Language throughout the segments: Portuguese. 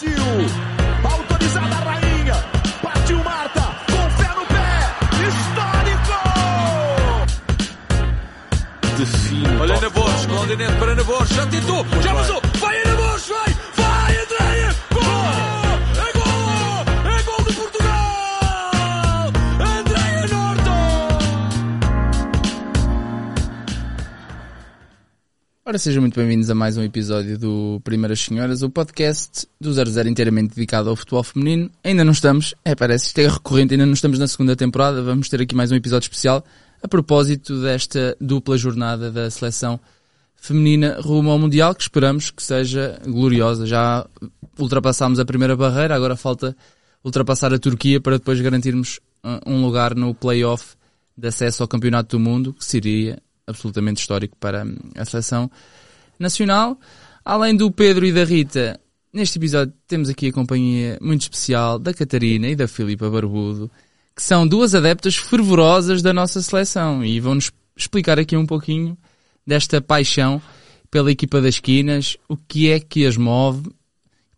Brasil. Autorizada a rainha. Partiu Marta. Com fé no pé. Histórico. Olha na Borges, Claudinete para Borges, já tentou, Ora, sejam muito bem-vindos a mais um episódio do Primeiras Senhoras, o podcast do 00 inteiramente dedicado ao futebol feminino. Ainda não estamos, é, parece, isto é recorrente, ainda não estamos na segunda temporada, vamos ter aqui mais um episódio especial a propósito desta dupla jornada da seleção feminina rumo ao Mundial, que esperamos que seja gloriosa. Já ultrapassámos a primeira barreira, agora falta ultrapassar a Turquia para depois garantirmos uh, um lugar no play-off de acesso ao Campeonato do Mundo, que seria absolutamente histórico para hum, a seleção nacional. Além do Pedro e da Rita, neste episódio temos aqui a companhia muito especial da Catarina e da Filipa Barbudo, que são duas adeptas fervorosas da nossa seleção e vão-nos explicar aqui um pouquinho desta paixão pela equipa das esquinas, o que é que as move.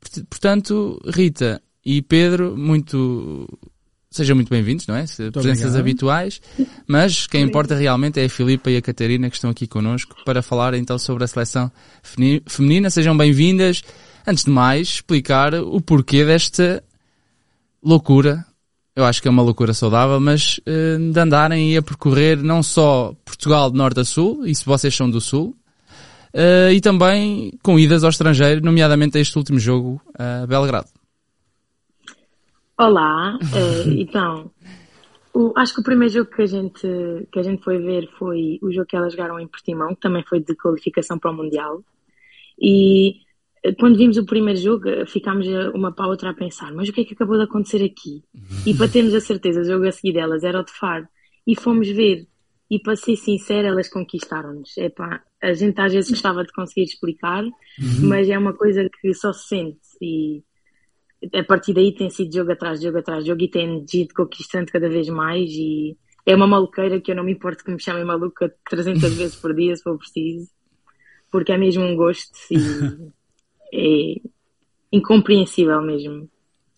Port- Portanto, Rita e Pedro, muito sejam muito bem-vindos, não é? Se- Presenças obrigado. habituais, mas quem importa realmente é a Filipa e a Catarina que estão aqui connosco para falar então sobre a seleção feminina. Sejam bem-vindas. Antes de mais, explicar o porquê desta loucura. Eu acho que é uma loucura saudável, mas eh, de andarem e a percorrer não só Portugal de norte a sul, e se vocês são do sul, eh, e também com idas ao estrangeiro, nomeadamente a este último jogo a Belgrado. Olá, eh, então, o- acho que o primeiro jogo que a, gente, que a gente foi ver foi o jogo que elas jogaram em Portimão, que também foi de qualificação para o Mundial. E eh, quando vimos o primeiro jogo, eh, ficámos uma para a outra a pensar, mas o que é que acabou de acontecer aqui? E para termos a certeza, o jogo a seguir delas era o de Faro. E fomos ver. E para ser sincera, elas conquistaram-nos. Epá, a gente às vezes gostava de conseguir explicar, mas é uma coisa que só se sente. E a partir daí tem sido jogo atrás de jogo atrás de jogo e tem ido conquistando cada vez mais e é uma maluqueira que eu não me importo que me chamem maluca 300 vezes por dia se for preciso porque é mesmo um gosto e é incompreensível mesmo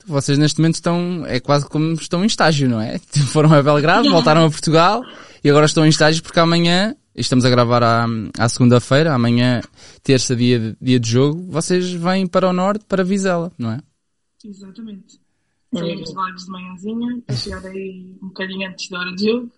Vocês neste momento estão, é quase como estão em estágio, não é? Foram a Belgrado, voltaram a Portugal e agora estão em estágio porque amanhã, estamos a gravar à, à segunda-feira, amanhã, terça, dia de, dia de jogo, vocês vêm para o norte, para Vizela, não é? Exatamente. É Saímos Lagos de manhãzinha, a chegar aí um bocadinho antes da hora de jogo,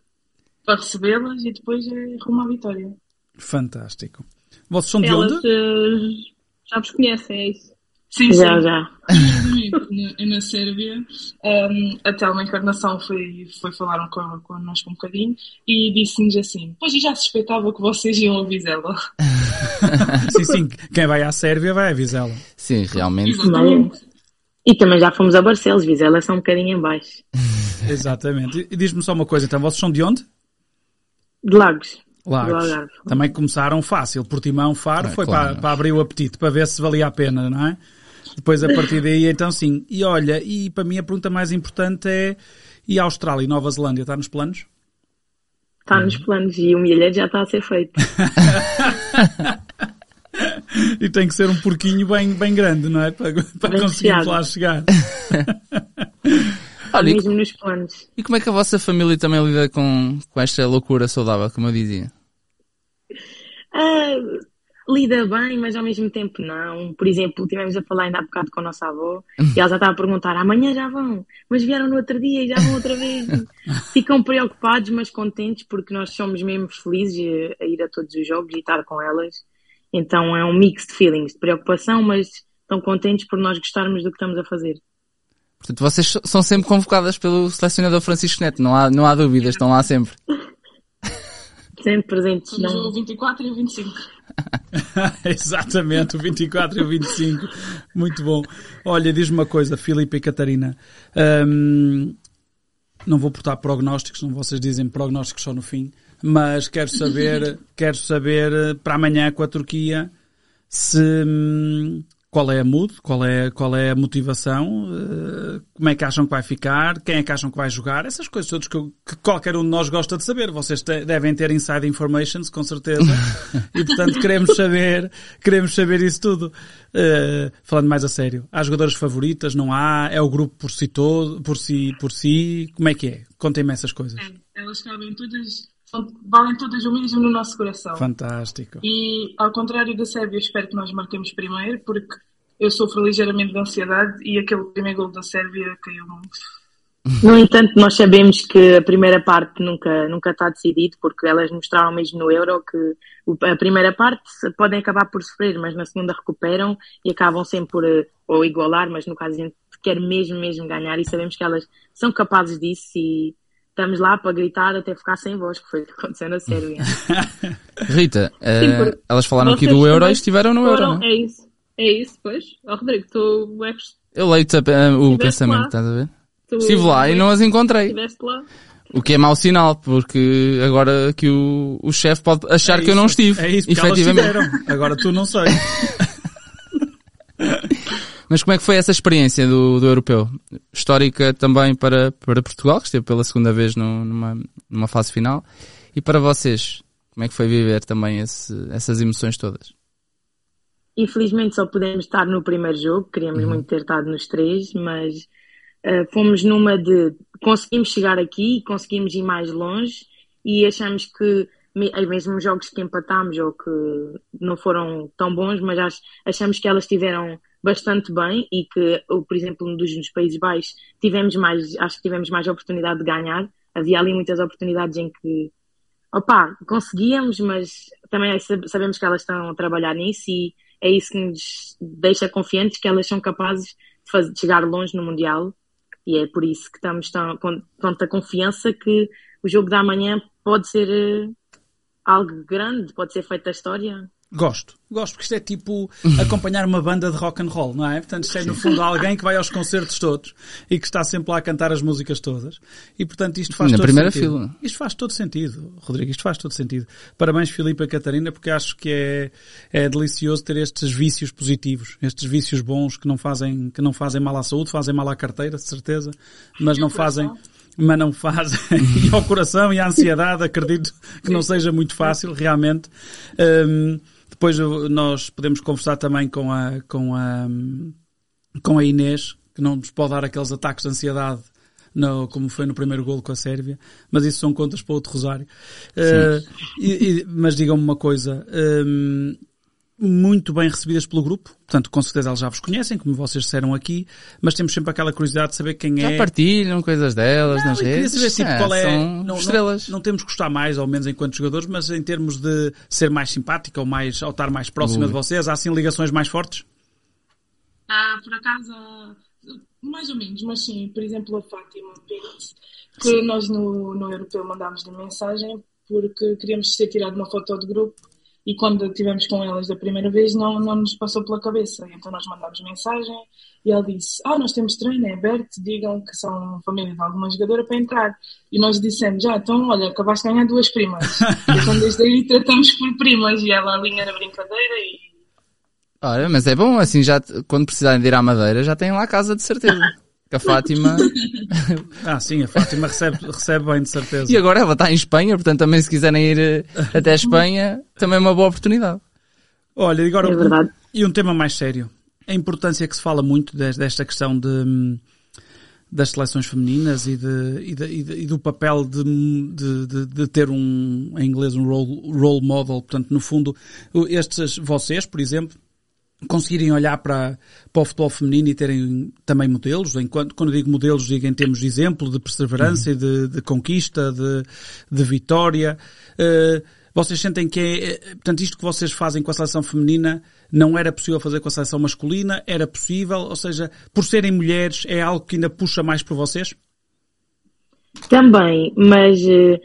para recebê-las e depois é rumo à vitória. Fantástico. Vocês são de Elas onde? eh, já vos conhecem, é isso? Sim, já sim. já Exatamente. na, na Sérvia, um, a Telma Encarnação foi, foi falar con- connosco um bocadinho e disse-nos assim: Pois eu já suspeitava que vocês iam a Vizela. sim, sim. Quem vai à Sérvia vai a Vizela. Sim, realmente. Exatamente. E também já fomos a Barcelos Vizela é só um bocadinho em baixo Exatamente. E- diz-me só uma coisa, então, vocês são de onde? de Lagos Lagos. Também começaram fácil. Portimão, Faro, Ah, foi claro. para, para abrir o apetite, para ver se valia a pena, não é? Depois, a partir daí, então sim. E olha, e para mim a pergunta mais importante é, e a Austrália e Nova Zelândia, está nos planos? está nos planos e o milheiro já está a ser feito E tem que ser um porquinho bem, bem grande, não é? Para, para Bem conseguirmos lá chegar. Olha, e, mesmo nos planos e como é que a vossa família também lida com, com esta loucura saudável, como eu dizia? Ah, lida bem, mas ao mesmo tempo não. Por exemplo, tivemos a falar ainda há bocado com a nossa avó e ela já estava a perguntar: amanhã já vão, mas vieram no outro dia e já vão outra vez. Ficam preocupados, mas contentes porque nós somos mesmo felizes a, a ir a todos os jogos e estar com elas. Então é um mix de feelings, de preocupação, mas estão contentes por nós gostarmos do que estamos a fazer. Portanto, vocês são sempre convocadas pelo selecionador Francisco Neto, não há, não há dúvidas, estão lá sempre. Sempre presentes. Somos Não... o 24 e o 25. Exatamente, o 24 e o 25. Muito bom. Olha, diz-me uma coisa, Filipe e Catarina. Hum, não vou portar prognósticos, não vocês dizem prognósticos só no fim, mas quero saber, quero saber eh, para amanhã com a Turquia se hum, qual é a mood, qual é, qual é a motivação, uh, como é que acham que vai ficar, quem é que acham que vai jogar, essas coisas todas que, eu, que qualquer um de nós gosta de saber. Vocês te, devem ter inside informations, com certeza, e portanto queremos saber, queremos saber isso tudo. Uh, falando mais a sério, há jogadoras favoritas, não há? É o grupo por si todo, por si, por si? Como é que é? Contem-me essas coisas. É, elas cabem todas valem todas o mesmo no nosso coração. Fantástico. E ao contrário da Sérvia, espero que nós marquemos primeiro, porque eu sofro ligeiramente de ansiedade e aquele primeiro gol da Sérvia caiu muito. No entanto, nós sabemos que a primeira parte nunca, nunca está decidido, porque elas mostraram mesmo no Euro que a primeira parte podem acabar por sofrer, mas na segunda recuperam e acabam sempre por eh, ou igualar, mas no caso a gente quer mesmo, mesmo ganhar e sabemos que elas são capazes disso e estamos lá para gritar até ficar sem voz, que foi o que aconteceu na Sérvia. Rita, uh, elas falaram aqui do Euro e estiveram no foram, Euro. Não? É isso, é isso, pois. Ó oh, Rodrigo, tu és. Eu leio-te uh, o pensamento, lá. estás a ver? Tu Estive lá e não as encontrei. Estiveste lá. O que é mau sinal, porque agora que o, o chefe pode achar é que eu não estive. É isso, porque efetivamente. Agora tu não sei. Mas como é que foi essa experiência do, do europeu? Histórica também para, para Portugal, que esteve pela segunda vez no, numa, numa fase final. E para vocês, como é que foi viver também esse, essas emoções todas? Infelizmente só pudemos estar no primeiro jogo, queríamos uhum. muito ter estado nos três, mas uh, fomos numa de conseguimos chegar aqui, conseguimos ir mais longe e achamos que mesmo jogos que empatámos ou que não foram tão bons, mas achamos que elas tiveram bastante bem e que, por exemplo, nos, Países Baixos tivemos mais, acho que tivemos mais oportunidade de ganhar. Havia ali muitas oportunidades em que, opa, conseguíamos, mas também sabemos que elas estão a trabalhar nisso e é isso que nos deixa confiantes que elas são capazes de, fazer, de chegar longe no Mundial e é por isso que estamos tão, com tanta confiança que o jogo da manhã pode ser uh, algo grande, pode ser feita a história. Gosto, gosto, porque isto é tipo acompanhar uma banda de rock and roll, não é? Portanto, isto é no fundo alguém que vai aos concertos todos e que está sempre lá a cantar as músicas todas. E portanto isto faz Na todo primeira sentido. fila. Isto faz todo sentido, Rodrigo, isto faz todo sentido. Parabéns Filipe e Catarina, porque acho que é, é delicioso ter estes vícios positivos, estes vícios bons que não fazem, que não fazem mal à saúde, fazem mal à carteira, de certeza, mas não fazem mas não fazem, e ao coração e à ansiedade, acredito que não seja muito fácil, realmente. Um, depois nós podemos conversar também com a, com a, com a Inês, que não nos pode dar aqueles ataques de ansiedade no, como foi no primeiro golo com a Sérvia, mas isso são contas para outro rosário. Uh, e, e, mas digam-me uma coisa, um, muito bem recebidas pelo grupo. Portanto, com certeza eles já vos conhecem, como vocês disseram aqui, mas temos sempre aquela curiosidade de saber quem já é. Já partilham coisas delas não, nas redes. Saber, tipo, é, qual é, não, estrelas. Não, não, temos que gostar mais ou menos enquanto jogadores, mas em termos de ser mais simpática ou mais, ou estar mais próxima Ui. de vocês, há assim ligações mais fortes? Ah, por acaso, mais ou menos, mas sim, por exemplo, a Fátima Pérez, que nós no, no Europeu mandámos-lhe mensagem porque queríamos ter tirado uma foto de grupo e quando estivemos com elas da primeira vez não, não nos passou pela cabeça. Então nós mandámos mensagem e ela disse: Ah, nós temos treino, é aberto, digam que são família de alguma jogadora para entrar. E nós dissemos: Já, ah, então olha, acabaste de ganhar duas primas. então desde aí tratamos por primas e ela alinha na brincadeira e. Olha, mas é bom, assim já quando precisarem de ir à Madeira já têm lá a casa de certeza. Que a Fátima. ah, sim, a Fátima recebe, recebe bem, de certeza. E agora ela está em Espanha, portanto também se quiserem ir eh, até a Espanha, também é uma boa oportunidade. Olha, e agora. É verdade. E um tema mais sério. A importância que se fala muito desta questão de, das seleções femininas e, de, e, de, e do papel de, de, de, ter um, em inglês, um role, role model. Portanto, no fundo, estes, vocês, por exemplo, conseguirem olhar para, para o futebol feminino e terem também modelos, enquanto, quando digo modelos, digo em termos de exemplo, de perseverança, uhum. de, de, conquista, de, de vitória. Uh, vocês sentem que é, é, portanto, isto que vocês fazem com a seleção feminina não era possível fazer com a seleção masculina, era possível, ou seja, por serem mulheres, é algo que ainda puxa mais por vocês? Também, mas uh,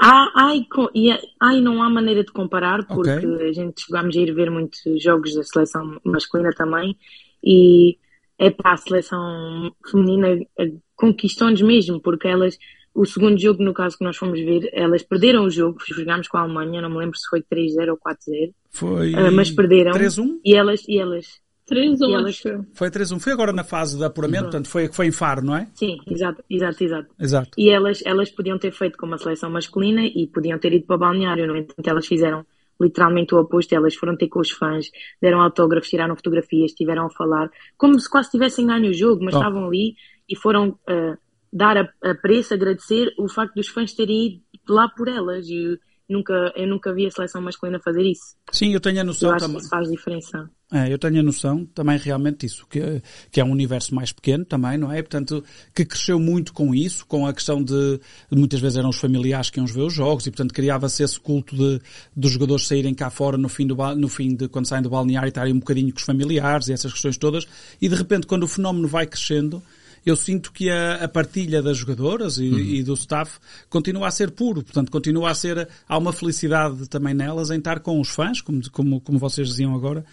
não, Há, há, e, há e não há maneira de comparar, porque okay. a gente chegámos a ir ver muitos jogos da seleção masculina também, e é para a seleção feminina eh, conquistou-nos mesmo, porque elas o segundo jogo, no caso que nós fomos ver, elas perderam o jogo, jogámos com a Alemanha, não me lembro se foi 3-0 ou 4-0, Foi ah, mas perderam. 3-1? E elas, e elas, 3 E ou elas- acho eu. Foi 3-1. Foi agora na fase de apuramento, portanto foi, foi em Faro, não é? sim, exato, exato, exato. Exato. E elas, elas podiam ter feito como a seleção masculina e podiam ter ido para o balneário. No entanto, elas fizeram literalmente o oposto. Elas foram ter com os fãs, deram autógrafos, tiraram fotografias, estiveram a falar, como se quase tivessem ganho o jogo, mas Oh. estavam ali e foram ah, dar a, a preço, agradecer o facto dos fãs terem ido lá por elas. E eu nunca, eu nunca vi a seleção masculina fazer isso. Sim, eu tenho a Eu noção acho que também. isso faz diferença. É, eu tenho a noção também realmente disso, que, que é um universo mais pequeno também, não é? Portanto, que cresceu muito com isso, com a questão de, muitas vezes eram os familiares que iam ver os jogos e portanto criava-se esse culto de, dos jogadores saírem cá fora no fim do, no fim de, quando saem do balneário e estarem um bocadinho com os familiares e essas questões todas e de repente quando o fenómeno vai crescendo, eu sinto que a, a partilha das jogadoras e, e do staff continua a ser puro, portanto continua a ser, há uma felicidade também nelas em estar com os fãs, como, como, como vocês diziam agora,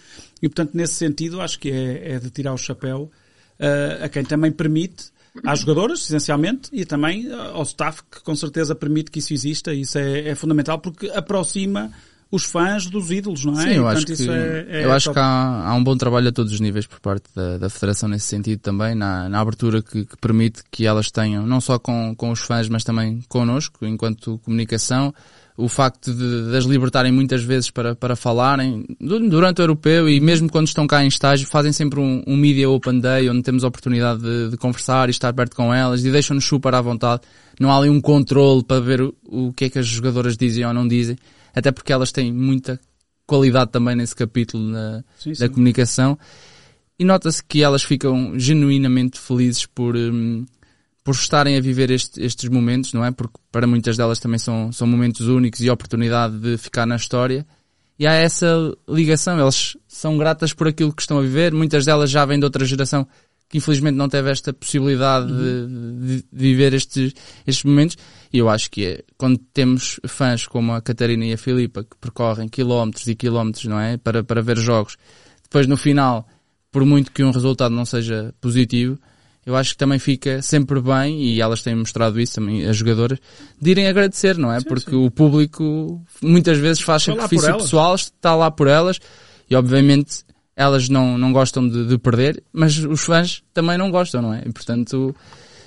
e portanto nesse sentido acho que é, é de tirar o chapéu eh, a quem também permite, às jogadoras, essencialmente, e também eh, ao staff que com certeza permite que isso exista, e isso é, é fundamental porque aproxima os fãs dos ídolos, não é? Sim, eu portanto, acho que, é- é eu acho top. que há, há um bom trabalho a todos os níveis por parte da, da Federação nesse sentido também, na, na abertura que, que permite que elas tenham, não só com, com os fãs, mas também connosco, enquanto comunicação, o facto de, de as libertarem muitas vezes para, para falarem du- durante o europeu e mesmo quando estão cá em estágio, fazem sempre um, um Media Open Day onde temos a oportunidade de, de conversar e estar perto com elas e deixam-nos super à vontade. Não há ali um controle para ver o, o que é que as jogadoras dizem ou não dizem, até porque elas têm muita qualidade também nesse capítulo na, Sim, da sim. comunicação e nota-se que elas ficam genuinamente felizes por, hum, por estarem a viver este- estes momentos, não é? Porque para muitas delas também são, são momentos únicos e oportunidade de ficar na história. E há essa ligação, elas são gratas por aquilo que estão a viver, muitas delas já vêm de outra geração que infelizmente não teve esta possibilidade de, de viver estes, estes momentos. E eu acho que é, quando temos fãs como a Catarina e a Filipa que percorrem quilómetros e quilómetros, não é? Para, para ver jogos. Depois no final, por muito que um resultado não seja positivo, eu acho que também fica sempre bem, e elas têm mostrado isso também, as jogadoras, de irem agradecer, não é? Porque o público muitas vezes faz por sacrifício pessoal, está lá por elas, e obviamente elas não, não gostam de, de perder, mas os fãs também não gostam, não é? E portanto,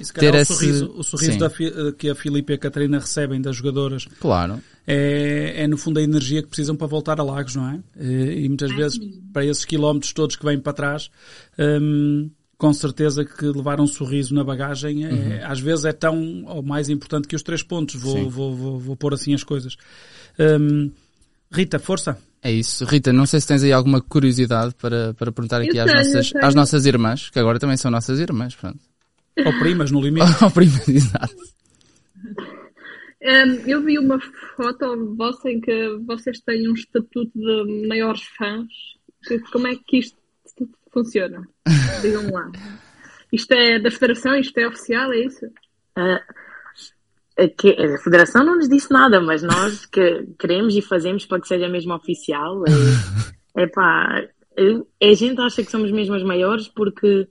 E ter o esse- sorriso, o sorriso da que a Filipe e a Catarina recebem das jogadoras claro, é, é no fundo a energia que precisam para voltar a Lagos, não é? E, e muitas vezes para esses quilómetros todos que vêm para trás, hum, com certeza que levar um sorriso na bagagem é, às vezes é tão ou mais importante que os três pontos. Vou, vou, vou, vou pôr assim as coisas. Hum, Rita, força. É isso. Rita, não sei se tens aí alguma curiosidade para, para perguntar aqui Eu às, tenho, nossas, às nossas irmãs, que agora também são nossas irmãs, pronto. Ou primas no limite. Ao primeiro, exato. Hum, eu vi uma foto vossa em que vocês têm um estatuto de maiores fãs. Como é que isto funciona? Digam lá. Isto é da Federação? Isto é oficial? É isso? A que- a Federação não nos disse nada, mas nós que queremos e fazemos para que seja mesmo oficial. É, pá, a gente acha que somos mesmo as maiores porque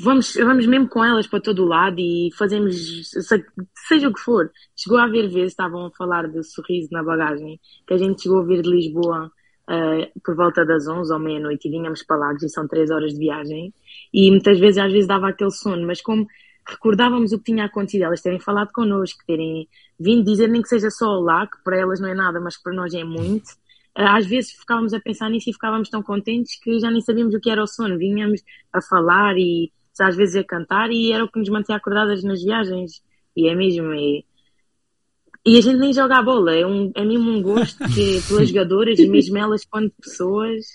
vamos, vamos mesmo com elas para todo o lado e fazemos se- seja o que for. Chegou a haver vezes, estavam a falar de sorriso na bagagem, que a gente chegou a vir de Lisboa ah, por volta das 11 ou meia-noite e vinhamos para Lagos e são 3 horas de viagem e muitas vezes às vezes dava aquele sono, mas como recordávamos o que tinha acontecido, elas terem falado connosco, terem vindo dizer nem que seja só lá, que para elas não é nada, mas que para nós é muito. Ah, Às vezes ficávamos a pensar nisso e ficávamos tão contentes que já nem sabíamos o que era o sono. Vinhamos a falar e às vezes a cantar e era o que nos mantinha acordadas nas viagens. E é mesmo. E, e a gente nem joga a bola, é, um, é mesmo um gosto que, pelas jogadoras mesmo elas quando pessoas.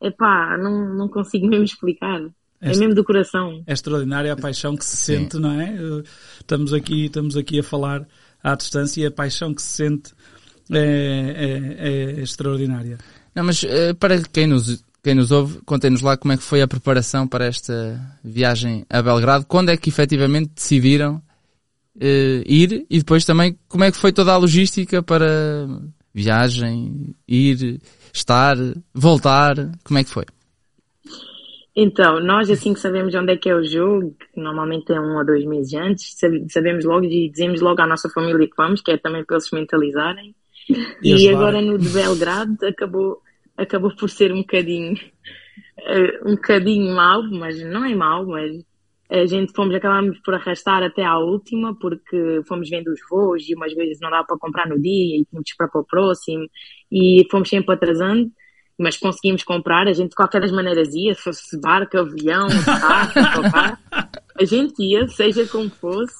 Epá, não, não consigo mesmo explicar. É Este- mesmo do coração. É extraordinária a paixão que se Sim. sente, não é? Eh, Estamos aqui, estamos aqui a falar à distância e a paixão que se sente é, é- é extraordinária. Não, mas eh, para quem nos, quem nos ouve, contem-nos lá como é que foi a preparação para esta viagem a Belgrado, quando é que efetivamente decidiram eh, ir e depois também como é que foi toda a logística para viagem, ir, estar, voltar, como é que foi? Então, nós assim que sabemos onde é que é o jogo, que normalmente é um ou dois meses antes, sab- sabemos logo e dizemos logo à nossa família que vamos, que é também para eles se mentalizarem. E E, agora no de Belgrado acabou, acabou por ser um bocadinho, eh, um bocadinho mau, mas não é mau, mas a gente fomos, acabámos por arrastar até à última, porque fomos vendo os voos e umas vezes não dava para comprar no dia e tínhamos para o próximo e fomos sempre atrasando, mas conseguimos comprar, a gente de qualquer das maneiras ia, se fosse barco, avião, carro, a gente ia, seja como fosse,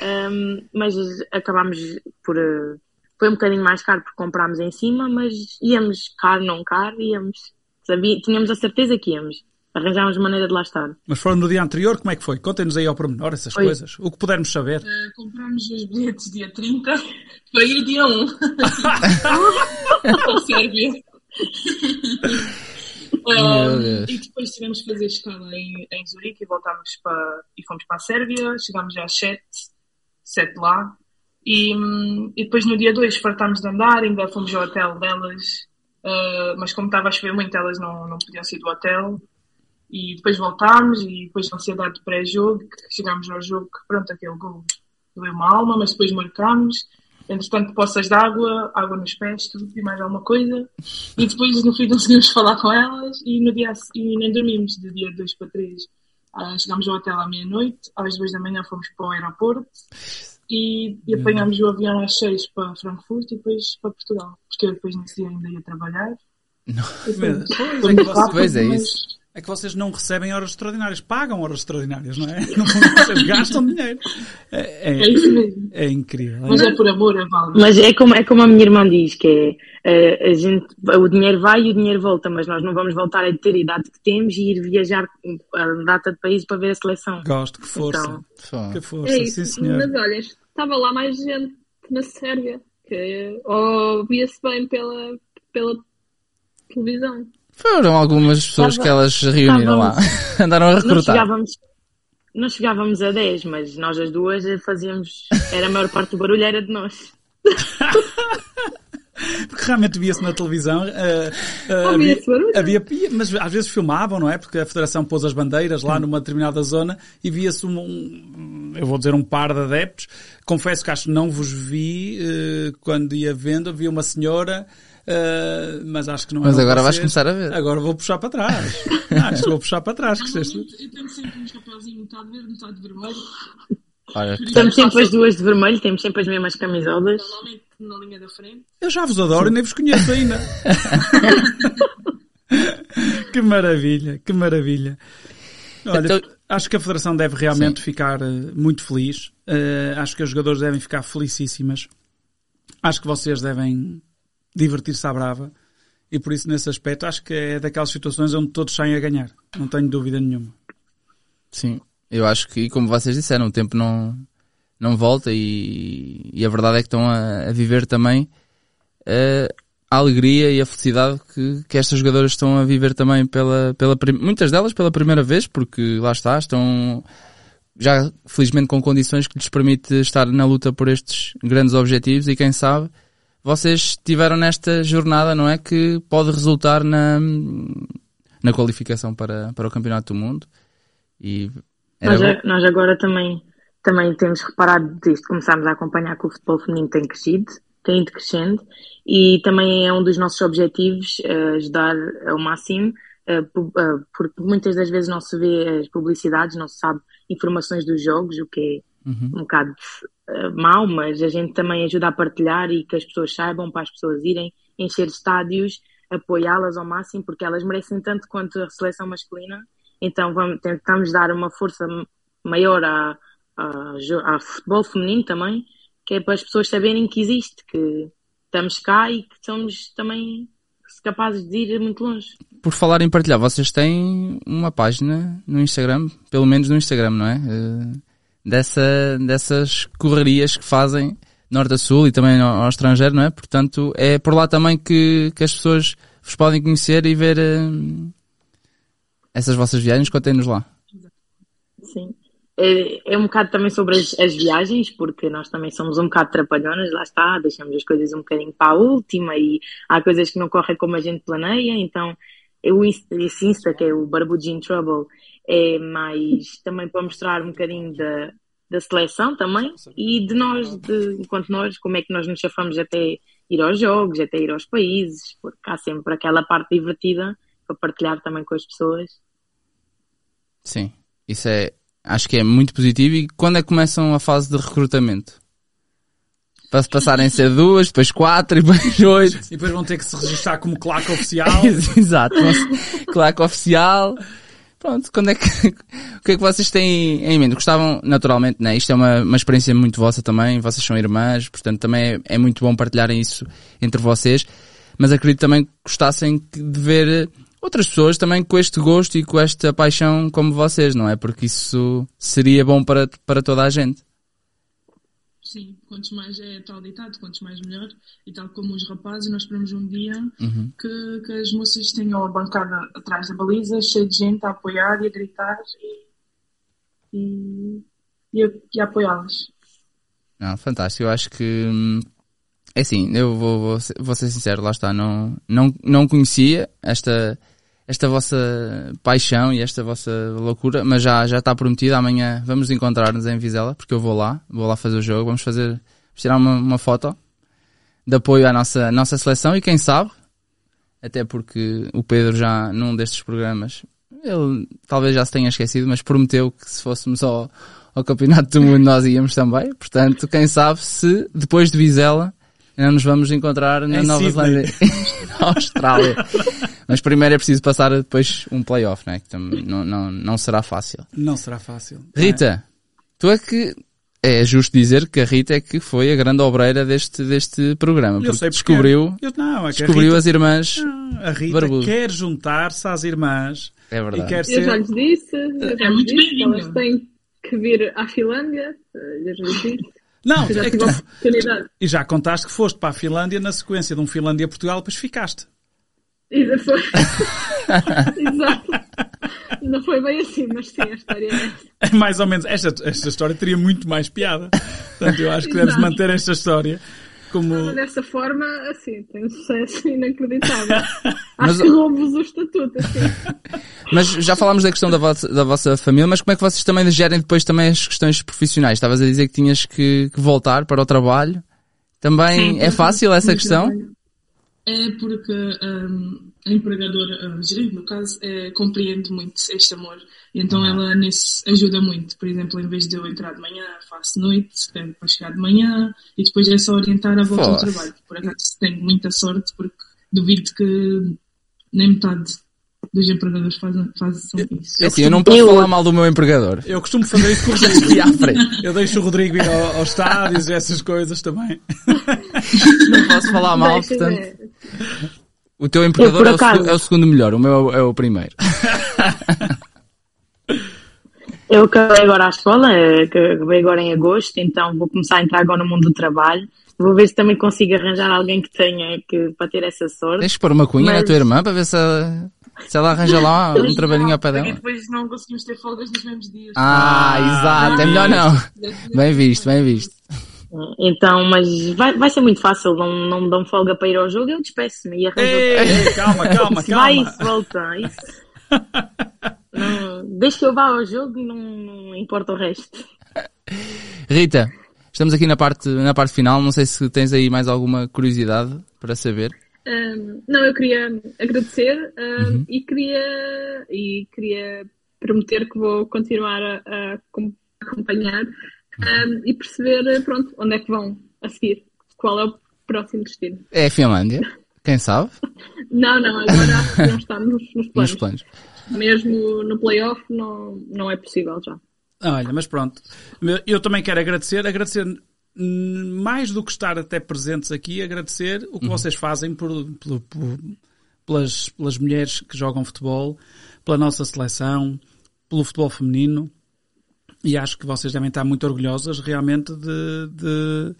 Ahm, mas acabámos por. eh, foi um bocadinho mais caro porque comprámos em cima, mas íamos caro, não caro, íamos. Sabia, tínhamos a certeza que íamos. Arranjámos maneira de lá estar. Mas foram no dia anterior, como é que foi? Contem-nos aí ao pormenor essas Foi. coisas. O que pudermos saber. Uh, comprámos os bilhetes dia 30 para ir dia 1 para a Sérvia. Meu Um, e depois tivemos que fazer escala em, em Zurique e voltámos para e fomos para a Sérvia, chegámos às 7, 7 lá. E, e depois no dia 2 fartámos de andar, ainda fomos ao hotel delas, uh, mas como estava a chover muito, elas não, não podiam sair do hotel. E depois voltámos e depois de ansiedade de pré-jogo, chegámos ao jogo, que pronto, aquele gol doeu uma alma, mas depois marcámos. Entretanto, poças de água, água nos pés, tudo e mais alguma coisa. E depois, no fim, conseguimos falar com elas e no dia e nem dormimos, de dia 2 para 3. chegámos ao hotel à meia-noite, às 2 da manhã fomos para o aeroporto e, e apanhámos o avião às 6 para Frankfurt e depois para Portugal. Porque eu depois nesse dia ainda ia trabalhar. E Pois, pronto. é Pois é mas- isso. É que vocês não recebem horas extraordinárias, pagam horas extraordinárias, não é? Vocês gastam dinheiro. É, É é, isso mesmo. é incrível. Mas é por amor, é válido. Mas é como, é como a minha irmã diz, que é, eh, a gente, o dinheiro vai e o dinheiro volta, mas nós não vamos voltar a ter a idade que temos e ir viajar a data de país para ver a seleção. Gosto, que força. Então. Que força, É isso. sim senhor. Mas olha, estava lá mais gente na Sérvia, que ou via-se bem pela, pela televisão. Foram algumas pessoas Tava- que elas reuniram lá. Andaram a Nós recrutar. chegávamos, nós chegávamos a 10, mas nós as duas fazíamos. Era a maior parte do barulho era de nós. Porque realmente via-se na televisão. eh, eh, havia, havia, mas às vezes filmavam, não é? Porque a Federação pôs as bandeiras lá numa determinada zona e via-se um, um- eu vou dizer, um par de adeptos. Confesso que acho que não vos vi eh, quando ia vendo. Havia uma senhora, eh, mas acho que não Mas eram agora vais começar a ver. Agora vou puxar para trás. acho que vou puxar para trás. Que eu tenho sempre um chapéuzinho metade verde, metade vermelho. Olha, Estamos sempre as duas de vermelho, temos sempre as mesmas camisolas. Normalmente na linha da frente. Eu já vos adoro e nem vos conheço ainda. que maravilha, que maravilha. Olha, Então- acho que a Federação deve realmente ficar eh, muito feliz. Eh, acho que os jogadores devem ficar felicíssimas. Acho que vocês devem divertir-se à brava. E por isso, nesse aspecto, acho que é daquelas situações onde todos saem a ganhar. Não tenho dúvida nenhuma. Sim, eu acho que, como vocês disseram, o tempo não, não volta e, e a verdade é que estão a, a viver também eh, a alegria e a felicidade que, que estas jogadoras estão a viver também pela, pela muitas delas pela primeira vez, porque lá está, estão já felizmente com condições que lhes permite estar na luta por estes grandes objetivos e quem sabe vocês estiveram nesta jornada, não é? Que pode resultar na, na qualificação para, para o Campeonato do Mundo. E Nós, a- nós agora também, também temos reparado, que começámos a acompanhar que o futebol feminino tem crescido, tem ido crescendo, e também é um dos nossos objetivos eh, ajudar ao máximo, pu- eh, porque muitas das vezes não se vê as publicidades, não se sabe informações dos jogos, o que é um bocado mau, mas a gente também ajuda a partilhar e que as pessoas saibam para as pessoas irem encher estádios, apoiá-las ao máximo, porque elas merecem tanto quanto a seleção masculina. Então vamos, tentamos dar uma força maior à, jo- ao futebol feminino também, que é para as pessoas saberem que existe, que estamos cá e que somos também capazes de ir muito longe. Por falar em partilhar, vocês têm uma página no Instagram, pelo menos no Instagram, não é? Eh, dessa, dessas correrias que fazem norte a sul e também ao, ao estrangeiro, não é? Portanto, é por lá também que, que as pessoas vos podem conhecer e ver eh, essas vossas viagens, contem-nos lá. Sim. É, é um bocado também sobre as, as viagens, porque nós também somos um bocado trapalhonas, lá está, deixamos as coisas um bocadinho para a última e há coisas que não correm como a gente planeia, então o Insta, esse Insta, que é o Barbudinho Trouble, é mais também para mostrar um bocadinho da, da seleção também e de nós, de, enquanto nós, como é que nós nos chafamos até ir aos jogos, até ir aos países, porque há sempre aquela parte divertida para partilhar também com as pessoas. Sim, isso é, acho que é muito positivo. E quando é que começam a fase de recrutamento? Para se passarem a ser duas, depois quatro e depois oito. E depois vão ter que se registrar como claque oficial. Exato, claque oficial. Pronto, quando é que, o que é que vocês têm em mente? Gostavam, naturalmente, né? Isto é uma, uma experiência muito vossa também, vocês são irmãs, portanto também é, é muito bom partilharem isso entre vocês, mas acredito também que gostassem de ver outras pessoas também com este gosto e com esta paixão como vocês, não é? Porque isso seria bom para, para toda a gente. Sim, quantos mais é tal ditado, quantos mais melhor. E tal como os rapazes, nós esperamos um dia Uhum. que, que as moças tenham a bancada atrás da baliza, cheia de gente a apoiar e a gritar e, e, e a, e a apoiá-las. Não, fantástico. Eu acho que hum, é assim, eu vou, vou, ser, vou ser sincero, lá está, não, não, não conhecia esta, esta vossa paixão e esta vossa loucura, mas já, já está prometido. Amanhã vamos encontrar-nos em Vizela, porque eu vou lá, vou lá fazer o jogo, vamos fazer, vamos tirar uma, uma foto de apoio à nossa, nossa seleção e quem sabe, até porque o Pedro já num destes programas, ele talvez já se tenha esquecido, mas prometeu que se fôssemos ao, ao Campeonato do Mundo nós íamos também. Portanto, quem sabe se depois de Vizela ainda nos vamos encontrar na Em Nova. Zelândia, na Austrália. Mas primeiro é preciso passar depois um playoff, né? que não, não, não será fácil. Não será fácil. Rita, tu é que é justo dizer que a Rita é que foi a grande obreira deste, deste programa. Eu porque sei porque descobriu, eu, não, é descobriu Rita- as irmãs. A Rita Barbudo. quer juntar-se às irmãs É e verdade. quer Eu ser. já lhes disse, eu já É lhes muito disse elas têm que vir à Finlândia. eh, Eu já lhes disse. Não, já é que tu- e já contaste que foste para a Finlândia na sequência de um Finlândia-Portugal, depois ficaste. E foi. Exato. Não foi bem assim, mas sim, a história é essa. É mais ou menos. Esta, esta história teria muito mais piada. Portanto, eu acho que deves Exato. manter esta história como. Dessa forma, assim, tem um sucesso inacreditável. Acho Mas- que roubo-vos o estatuto, assim. Mas já falámos da questão da vossa, da vossa família, mas como é que vocês também gerem depois também as questões profissionais? Estavas a dizer que tinhas que, que voltar para o trabalho. Também Sim, é fácil essa questão? trabalho. É porque hum, a empregadora, a gerente no caso, é, compreende muito este amor. E então ela nesse ajuda muito. Por exemplo, em vez de eu entrar de manhã, faço noite, tenho para chegar de manhã e depois é só orientar a volta do Fosse. trabalho. Por acaso tenho muita sorte porque duvido que nem metade dos empregadores fazem, fazem isso. É assim, eu não posso Eu- falar mal do meu empregador. Eu costumo fazer isso com o Rodrigo. à frente. Eu deixo o Rodrigo ir ao, aos estádios e essas coisas também. Não posso falar mal, Deixa portanto. ver. O teu empregador por é o, acaso- é o segundo melhor, o meu é o primeiro. Eu acabei agora a escola, eh, acabei agora em agosto, então vou começar a entrar agora no mundo do trabalho. Vou ver se também consigo arranjar alguém que tenha que, para ter essa sorte. Deixa pôr uma cunha na Mas- tua irmã para ver se ela, se ela arranja lá um trabalhinho ao pé dela. depois não conseguimos ter folgas nos mesmos dias. Ah, exato, é melhor não. Bem visto, bem visto. Então, mas vai, vai ser muito fácil, não, não me dão folga para ir ao jogo, eu despeço-me e arranjo Ei, ei, calma, calma, Isso vai, calma. isso volta. Isso. Não, desde que eu vá ao jogo, não, não importa o resto. Rita, estamos aqui na parte, na parte final. Não sei se tens aí mais alguma curiosidade para saber. Um, não, eu queria agradecer um, Uhum. e queria e queria prometer que vou continuar a, a com- acompanhar um, e perceber pronto onde é que vão a seguir, qual é o próximo destino. É a Finlândia, quem sabe? Não, não, agora não está nos, nos planos. Nos planos. Mesmo no playoff não, não é possível já. Olha, mas pronto. Eu também quero agradecer, agradecer mais do que estar até presentes aqui, agradecer o que vocês fazem por, por- por- pelas, pelas mulheres que jogam futebol, pela nossa seleção, pelo futebol feminino. E acho que vocês devem estar muito orgulhosas realmente de, de-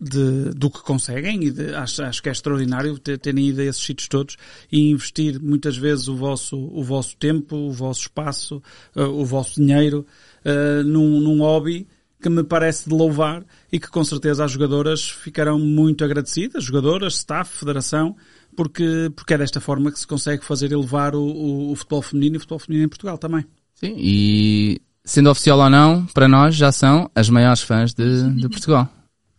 de- do que conseguem e de- acho, acho que é extraordinário ter- terem ido a esses sítios todos e investir muitas vezes o vosso, o vosso tempo, o vosso espaço, eh, o vosso dinheiro eh, num, num hobby que me parece de louvar e que com certeza as jogadoras ficarão muito agradecidas, jogadoras, staff, federação, porque, porque é desta forma que se consegue fazer elevar o, o, o futebol feminino e o futebol feminino em Portugal também. Sim, e sendo oficial ou não, para nós já são as maiores fãs de, de Portugal.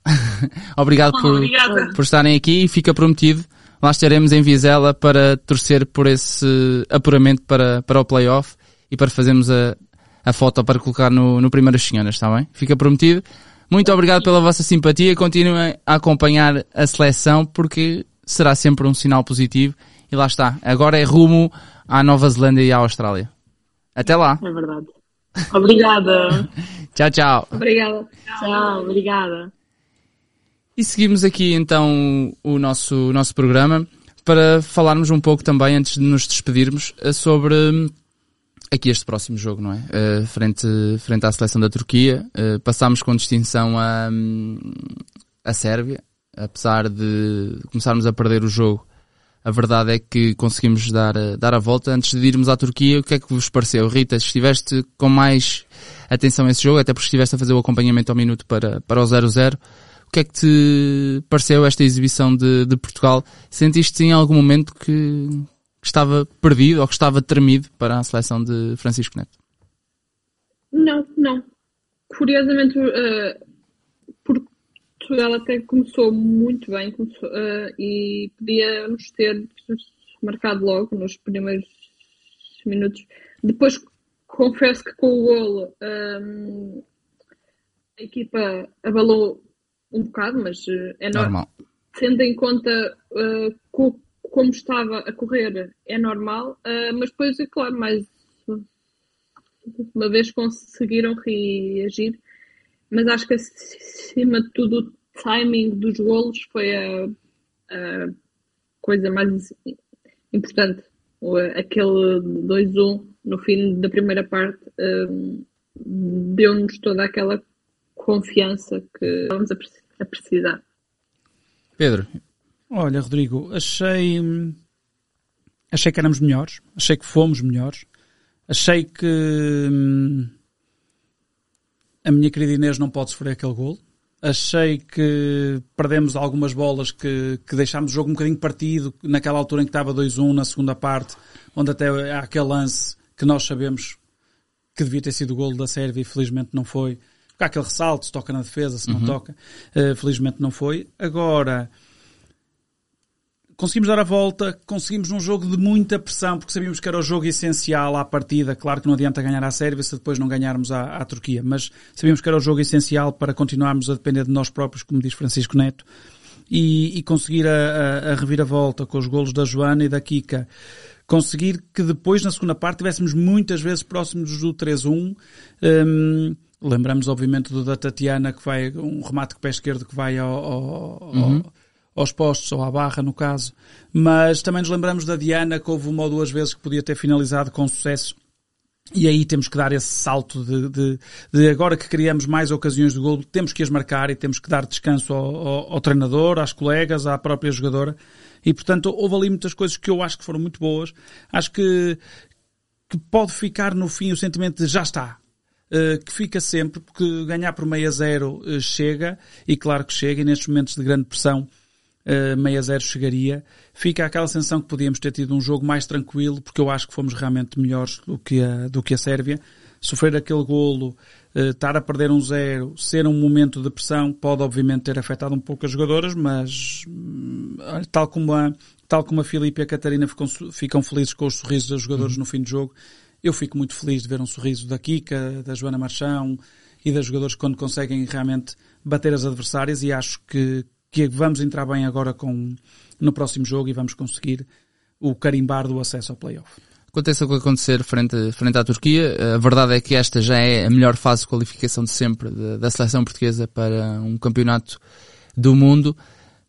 Obrigado por, por estarem aqui e fica prometido. Lá estaremos em Vizela para torcer por esse apuramento para, para o playoff e para fazermos a, a foto para colocar no, no Primeiras Senhoras, está bem? Fica prometido. Muito obrigado pela vossa simpatia. Continuem a acompanhar a seleção porque será sempre um sinal positivo. E lá está. Agora é rumo à Nova Zelândia e à Austrália. Até lá. É verdade. Obrigada. Tchau, tchau. Obrigada. Tchau, obrigada. E seguimos aqui então o nosso, o nosso programa para falarmos um pouco também, antes de nos despedirmos, eh, sobre hum, aqui este próximo jogo, não é? Eh, frente, frente à seleção da Turquia. Eh, passámos com distinção a, hum, a Sérvia, apesar de começarmos a perder o jogo. A verdade é que conseguimos dar, a- dar a volta. Antes de irmos à Turquia, o que é que vos pareceu? Rita, estiveste com mais atenção a esse jogo, até porque estiveste a fazer o acompanhamento ao minuto para, para o 0-0. O que é que te pareceu esta exibição de, de Portugal? Sentiste em algum momento que, que estava perdido ou que estava tremido para a seleção de Francisco Neto? Não, não. Curiosamente, eh, Portugal até começou muito bem começou, eh, e podíamos ter marcado logo nos primeiros minutos. Depois, confesso que com o golo eh, a equipa abalou um bocado, mas eh, é no- Normal. tendo em conta co- como estava a correr, é normal, eh, mas depois, é claro, mais uma vez conseguiram reagir, mas acho que acima de tudo o timing dos golos foi a, a coisa mais importante. Aquele 2-1 no fim da primeira parte hum, deu-nos toda aquela confiança que estávamos a precisar. Pedro, Olha, Rodrigo, achei. hum, Achei que éramos melhores. Achei que fomos melhores. Achei que. hum, A minha querida Inês não pode sofrer aquele gol. Achei que perdemos algumas bolas que, que deixámos o jogo um bocadinho partido naquela altura em que estava 2-1 na segunda parte, onde até há aquele lance que nós sabemos que devia ter sido o golo da Sérvia e felizmente não foi. Porque há aquele ressalto, se toca na defesa, se não toca. Eh, felizmente não foi. Agora, conseguimos dar a volta, conseguimos num jogo de muita pressão, porque sabíamos que era o jogo essencial à partida. Claro que não adianta ganhar à Sérvia se depois não ganharmos à, à Turquia, mas sabíamos que era o jogo essencial para continuarmos a depender de nós próprios, como diz Francisco Neto, e, e conseguir a, a, a reviravolta com os golos da Joana e da Kika. Conseguir que depois, na segunda parte, tivéssemos muitas vezes próximos do 3-1. Hum, lembramos, obviamente, do da Tatiana, que vai, um remate com o pé esquerdo que vai ao, ao- ao- aos postos, ou à barra, no caso. Mas também nos lembramos da Diana, que houve uma ou duas vezes que podia ter finalizado com sucesso. E aí temos que dar esse salto de, de, de agora que criamos mais ocasiões de gol, temos que as marcar e temos que dar descanso ao, ao- ao treinador, às colegas, à própria jogadora. E portanto houve ali muitas coisas que eu acho que foram muito boas. Acho que, que pode ficar no fim o sentimento de já está. Uh, que fica sempre, porque ganhar por meio a zero uh, chega, e claro que chega, e nestes momentos de grande pressão, uh, meio a zero chegaria. Fica aquela sensação que podíamos ter tido um jogo mais tranquilo, porque eu acho que fomos realmente melhores do que a, do que a Sérvia. Sofrer aquele golo, uh, estar a perder um zero, ser um momento de pressão, pode obviamente ter afetado um pouco as jogadoras, mas hum, tal como a, tal como a Filipe e a Catarina ficam, ficam felizes com os sorrisos dos jogadores no fim do jogo, eu fico muito feliz de ver um sorriso da Kika, da Joana Marchão e das jogadores quando conseguem realmente bater as adversárias e acho que, que vamos entrar bem agora com, no próximo jogo e vamos conseguir o carimbar do acesso ao playoff. aconteça o que acontecer frente, frente à Turquia, a verdade é que esta já é a melhor fase de qualificação de sempre da, da seleção portuguesa para um campeonato do mundo.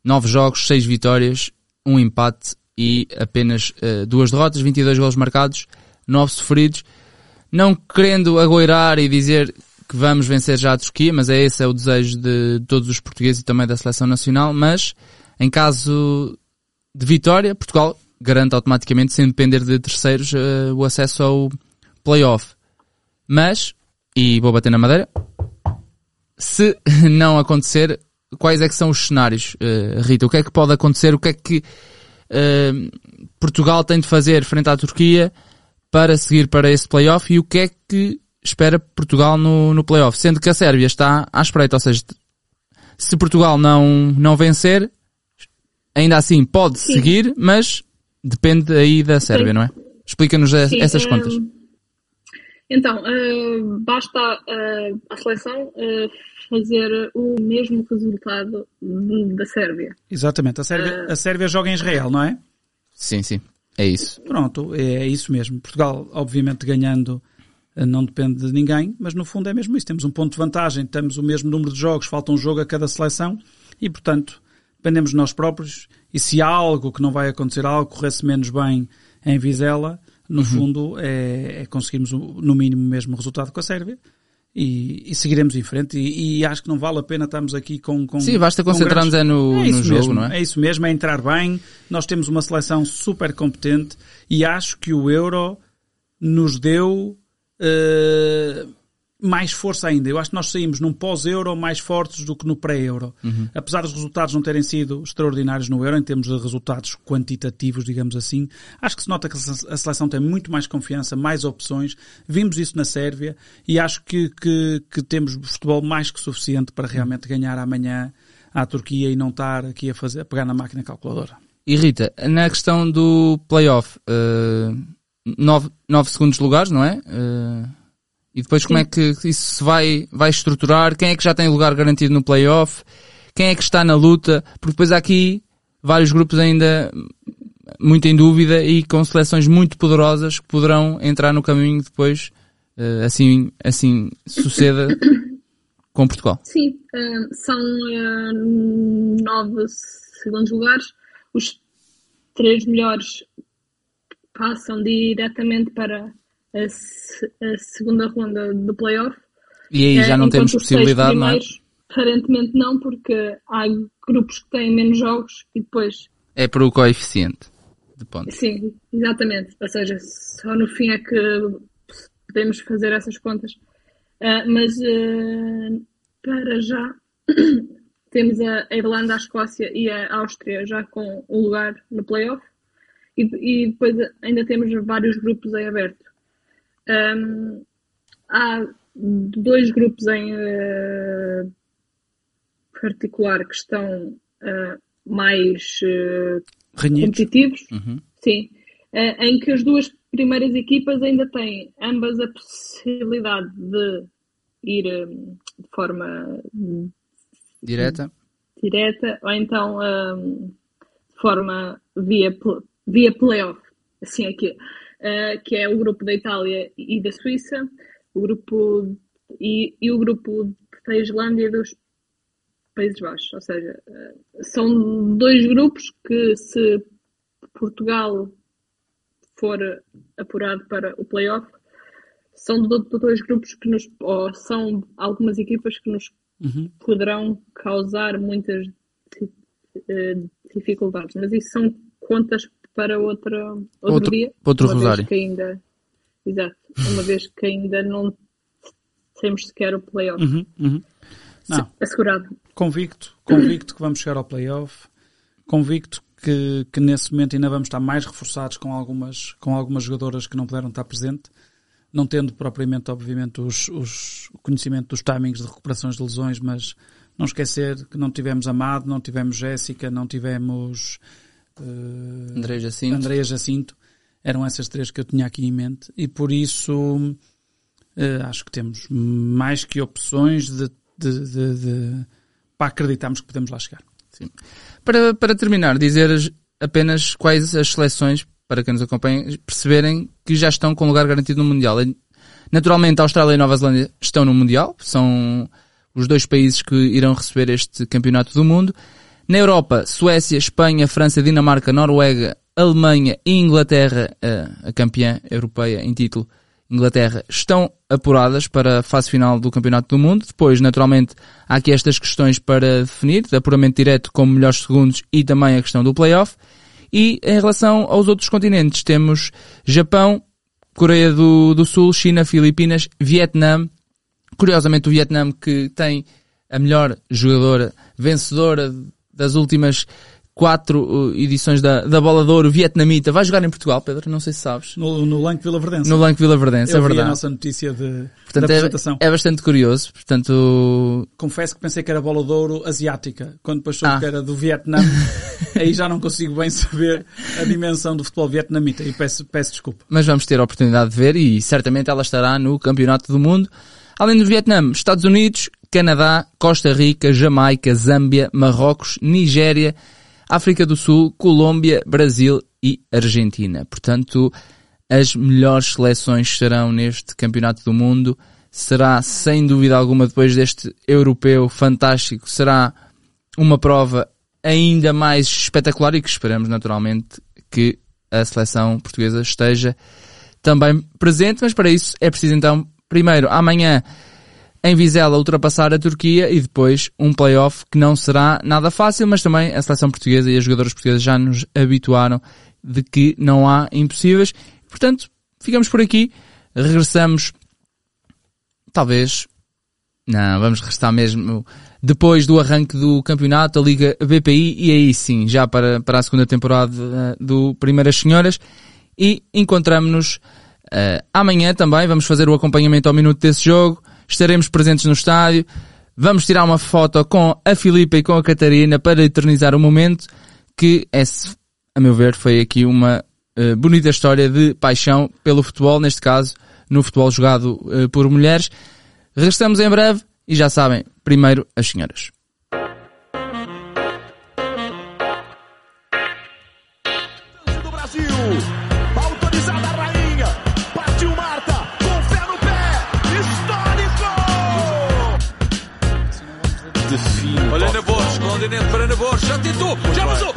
Nove jogos, seis vitórias, um empate e apenas uh, duas derrotas, 22 gols marcados, nove sofridos. Não querendo agoirar e dizer que vamos vencer já a Turquia, mas é esse é o desejo de todos os portugueses e também da seleção nacional, mas em caso de vitória, Portugal garante automaticamente, sem depender de terceiros, uh, o acesso ao playoff. Mas, e vou bater na madeira, se não acontecer, quais é que são os cenários, uh, Rita? O que é que pode acontecer? O que é que eh, Portugal tem de fazer frente à Turquia para seguir para esse playoff e o que é que espera Portugal no, no playoff? Sendo que a Sérvia está à espreita, ou seja, se Portugal não, não vencer, ainda assim pode Sim. seguir, mas depende aí da Sérvia, Sim. não é? Explica-nos essas contas. Então, eh, basta eh, a seleção eh, fazer o mesmo resultado da Sérvia. Exatamente. A Sérvia, a Sérvia joga em Israel, não é? Sim, sim. É isso. Pronto, é isso mesmo. Portugal, obviamente, ganhando não depende de ninguém, mas no fundo é mesmo isso. Temos um ponto de vantagem, temos o mesmo número de jogos, falta um jogo a cada seleção e, portanto, dependemos de nós próprios. E se há algo que não vai acontecer, algo corresse menos bem em Vizela, no fundo é, é conseguirmos no mínimo o mesmo resultado com a Sérvia. E, e seguiremos em frente e, e acho que não vale a pena estarmos aqui com, com Sim, basta concentrar-nos grandes- é no, é no jogo, mesmo, não é? É isso mesmo, é entrar bem. Nós temos uma seleção super competente e acho que o Euro nos deu eh, mais força ainda. Eu acho que nós saímos num pós-Euro mais fortes do que no pré-Euro. Uhum. Apesar dos resultados não terem sido extraordinários no Euro, em termos de resultados quantitativos, digamos assim, acho que se nota que a seleção tem muito mais confiança, mais opções. Vimos isso na Sérvia e acho que, que, que temos futebol mais que suficiente para realmente ganhar amanhã à Turquia e não estar aqui a, fazer, a pegar na máquina calculadora. E Rita, na questão do playoff, uh, nove, nove segundos lugares, não é? Uh, e depois como é que isso se vai, vai estruturar? Quem é que já tem lugar garantido no playoff? Quem é que está na luta? Porque depois há aqui vários grupos ainda muito em dúvida e com seleções muito poderosas que poderão entrar no caminho depois, uh, assim, assim suceda com Portugal. Sim, eh, são nove segundos lugares. Os três melhores passam diretamente para a, a segunda ronda do playoff. E aí já não temos enquanto os seis possibilidade, não é? Aparentemente não, porque há grupos que têm menos jogos e depois É por o coeficiente de pontos. Sim, exatamente. Ou seja, só no fim é que podemos fazer essas contas. Ah, mas ah, para já temos a Irlanda, a Escócia e a Áustria já com um lugar no playoff e, e depois ainda temos vários grupos em aberto. Ahm, há dois grupos em ah, particular que estão ah, mais Renhidos. competitivos, Uhum. sim, em que as duas primeiras equipas ainda têm ambas a possibilidade de ir de forma Direta. direta ou então eh, de forma via, pl- via playoff, assim aqui, eh, que é o grupo da Itália e da Suíça, o grupo e, e o grupo da Islândia e dos Países Baixos, ou seja, eh, são dois grupos que se Portugal for apurado para o playoff, são do- do- dois grupos que nos, ou são algumas equipas que nos Uhum. poderão causar muitas eh, dificuldades, mas isso são contas para outra, outro, Outro- dia. outro uma vez rosário. que ainda, exato, uma vez que ainda não temos sequer o playoff Uhum, uhum. Não, assegurado. convicto, convicto que vamos chegar ao playoff, convicto que, que nesse momento ainda vamos estar mais reforçados com algumas, com algumas jogadoras que não puderam estar presente, não tendo propriamente, obviamente, os, os, o conhecimento dos timings de recuperações de lesões, mas não esquecer que não tivemos Amado, não tivemos Jéssica, não tivemos eh, André Jacinto. Andréia Jacinto, eram essas três que eu tinha aqui em mente e por isso eh, acho que temos mais que opções de, de, de, de- para acreditarmos que podemos lá chegar. Para, para terminar, dizer as- apenas quais as seleções, para quem nos acompanha, perceberem que já estão com lugar garantido no Mundial. Naturalmente, a Austrália e a Nova Zelândia estão no Mundial, são os dois países que irão receber este campeonato do mundo. Na Europa, Suécia, Espanha, França, Dinamarca, Noruega, Alemanha e Inglaterra, a- a campeã europeia em título, Inglaterra, estão apuradas para a fase final do Campeonato do Mundo. Depois, naturalmente, há aqui estas questões para definir, de apuramento direto como melhores segundos e também a questão do playoff. E em relação aos outros continentes, temos Japão, Coreia do, do Sul, China, Filipinas, Vietnã. Curiosamente, o Vietnã que tem a melhor jogadora, vencedora das últimas quatro uh, edições da, da Bola de Ouro vietnamita. Vai jogar em Portugal, Pedro? Não sei se sabes. No, no Lanque Vila Verdense. No Lanque Vila Verdense, Eu é vi a verdade. nossa notícia de, Portanto, da é, apresentação. é bastante curioso. Portanto, Confesso que pensei que era bola de ouro asiática. Quando depois soube Ah. que era do Vietnã, aí já não consigo bem saber a dimensão do futebol vietnamita. E peço, peço desculpa. mas vamos ter a oportunidade de ver e certamente ela estará no Campeonato do Mundo. Além do Vietnã, Estados Unidos, Canadá, Costa Rica, Jamaica, Zâmbia, Marrocos, Nigéria, África do Sul, Colômbia, Brasil e Argentina. Portanto, as melhores seleções serão neste Campeonato do Mundo. Será, sem dúvida alguma, depois deste europeu fantástico, será uma prova ainda mais espetacular e que esperamos naturalmente que a seleção portuguesa esteja também presente, mas para isso é preciso então, primeiro, amanhã em Vizela ultrapassar a Turquia e depois um play-off que não será nada fácil, mas também a seleção portuguesa e as jogadoras portuguesas já nos habituaram de que não há impossíveis. Portanto, ficamos por aqui, regressamos talvez não, vamos restar mesmo depois do arranque do campeonato, a Liga BPI, e aí sim, já para, para a segunda temporada eh, do Primeiras Senhoras. E encontramos-nos eh, amanhã também, vamos fazer o acompanhamento ao minuto desse jogo, estaremos presentes no estádio, vamos tirar uma foto com a Filipa e com a Catarina para eternizar o momento, que é, a meu ver, foi aqui uma eh, bonita história de paixão pelo futebol, neste caso, no futebol jogado eh, por mulheres. Regressamos em breve e já sabem, primeiro as senhoras. Histórico. Olha na voz, continente para na voz, já tentou, já passou,